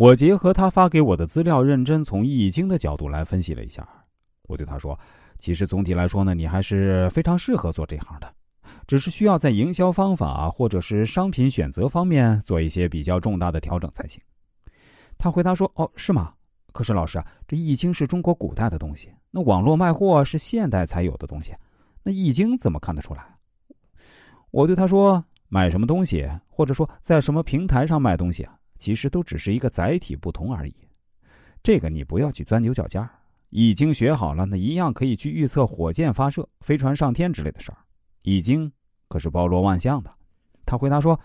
我结合他发给我的资料，认真从易经的角度来分析了一下。我对他说：“其实总体来说呢，你还是非常适合做这行的，只是需要在营销方法或者是商品选择方面做一些比较重大的调整才行。”他回答说：“哦，是吗？可是老师啊，这易经是中国古代的东西，那网络卖货是现代才有的东西，那易经怎么看得出来？”我对他说：“买什么东西，或者说在什么平台上卖东西啊？”其实都只是一个载体不同而已，这个你不要去钻牛角尖儿。已经学好了，那一样可以去预测火箭发射、飞船上天之类的事儿。已经可是包罗万象的。他回答说：“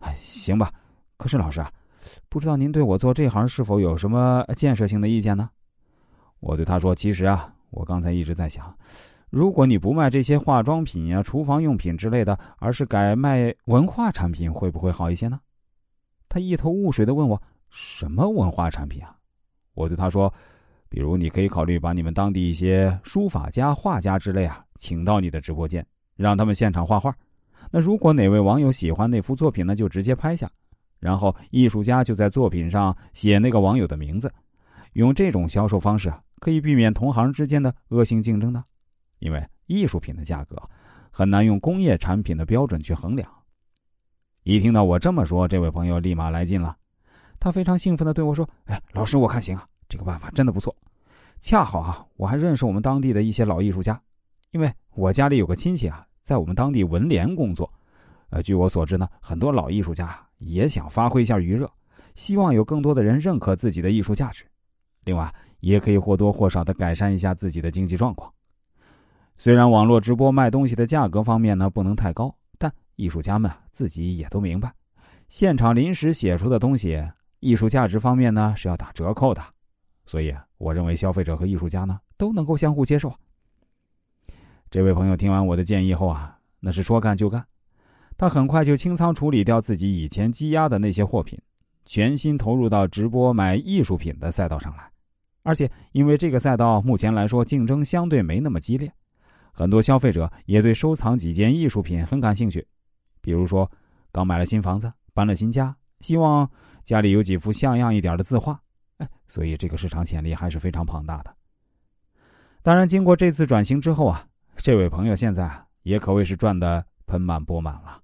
哎，行吧。可是老师啊，不知道您对我做这行是否有什么建设性的意见呢？”我对他说：“其实啊，我刚才一直在想，如果你不卖这些化妆品呀、厨房用品之类的，而是改卖文化产品，会不会好一些呢？”他一头雾水的问我：“什么文化产品啊？”我对他说：“比如你可以考虑把你们当地一些书法家、画家之类啊，请到你的直播间，让他们现场画画。那如果哪位网友喜欢那幅作品呢，就直接拍下，然后艺术家就在作品上写那个网友的名字。用这种销售方式啊，可以避免同行之间的恶性竞争的，因为艺术品的价格很难用工业产品的标准去衡量。”一听到我这么说，这位朋友立马来劲了，他非常兴奋的对我说：“哎，老师，我看行啊，这个办法真的不错。恰好啊，我还认识我们当地的一些老艺术家，因为我家里有个亲戚啊，在我们当地文联工作。呃，据我所知呢，很多老艺术家也想发挥一下余热，希望有更多的人认可自己的艺术价值，另外也可以或多或少的改善一下自己的经济状况。虽然网络直播卖东西的价格方面呢，不能太高。”艺术家们自己也都明白，现场临时写出的东西，艺术价值方面呢是要打折扣的，所以我认为消费者和艺术家呢都能够相互接受。这位朋友听完我的建议后啊，那是说干就干，他很快就清仓处理掉自己以前积压的那些货品，全心投入到直播买艺术品的赛道上来，而且因为这个赛道目前来说竞争相对没那么激烈，很多消费者也对收藏几件艺术品很感兴趣。比如说，刚买了新房子，搬了新家，希望家里有几幅像样一点的字画，哎，所以这个市场潜力还是非常庞大的。当然，经过这次转型之后啊，这位朋友现在也可谓是赚得盆满钵满了。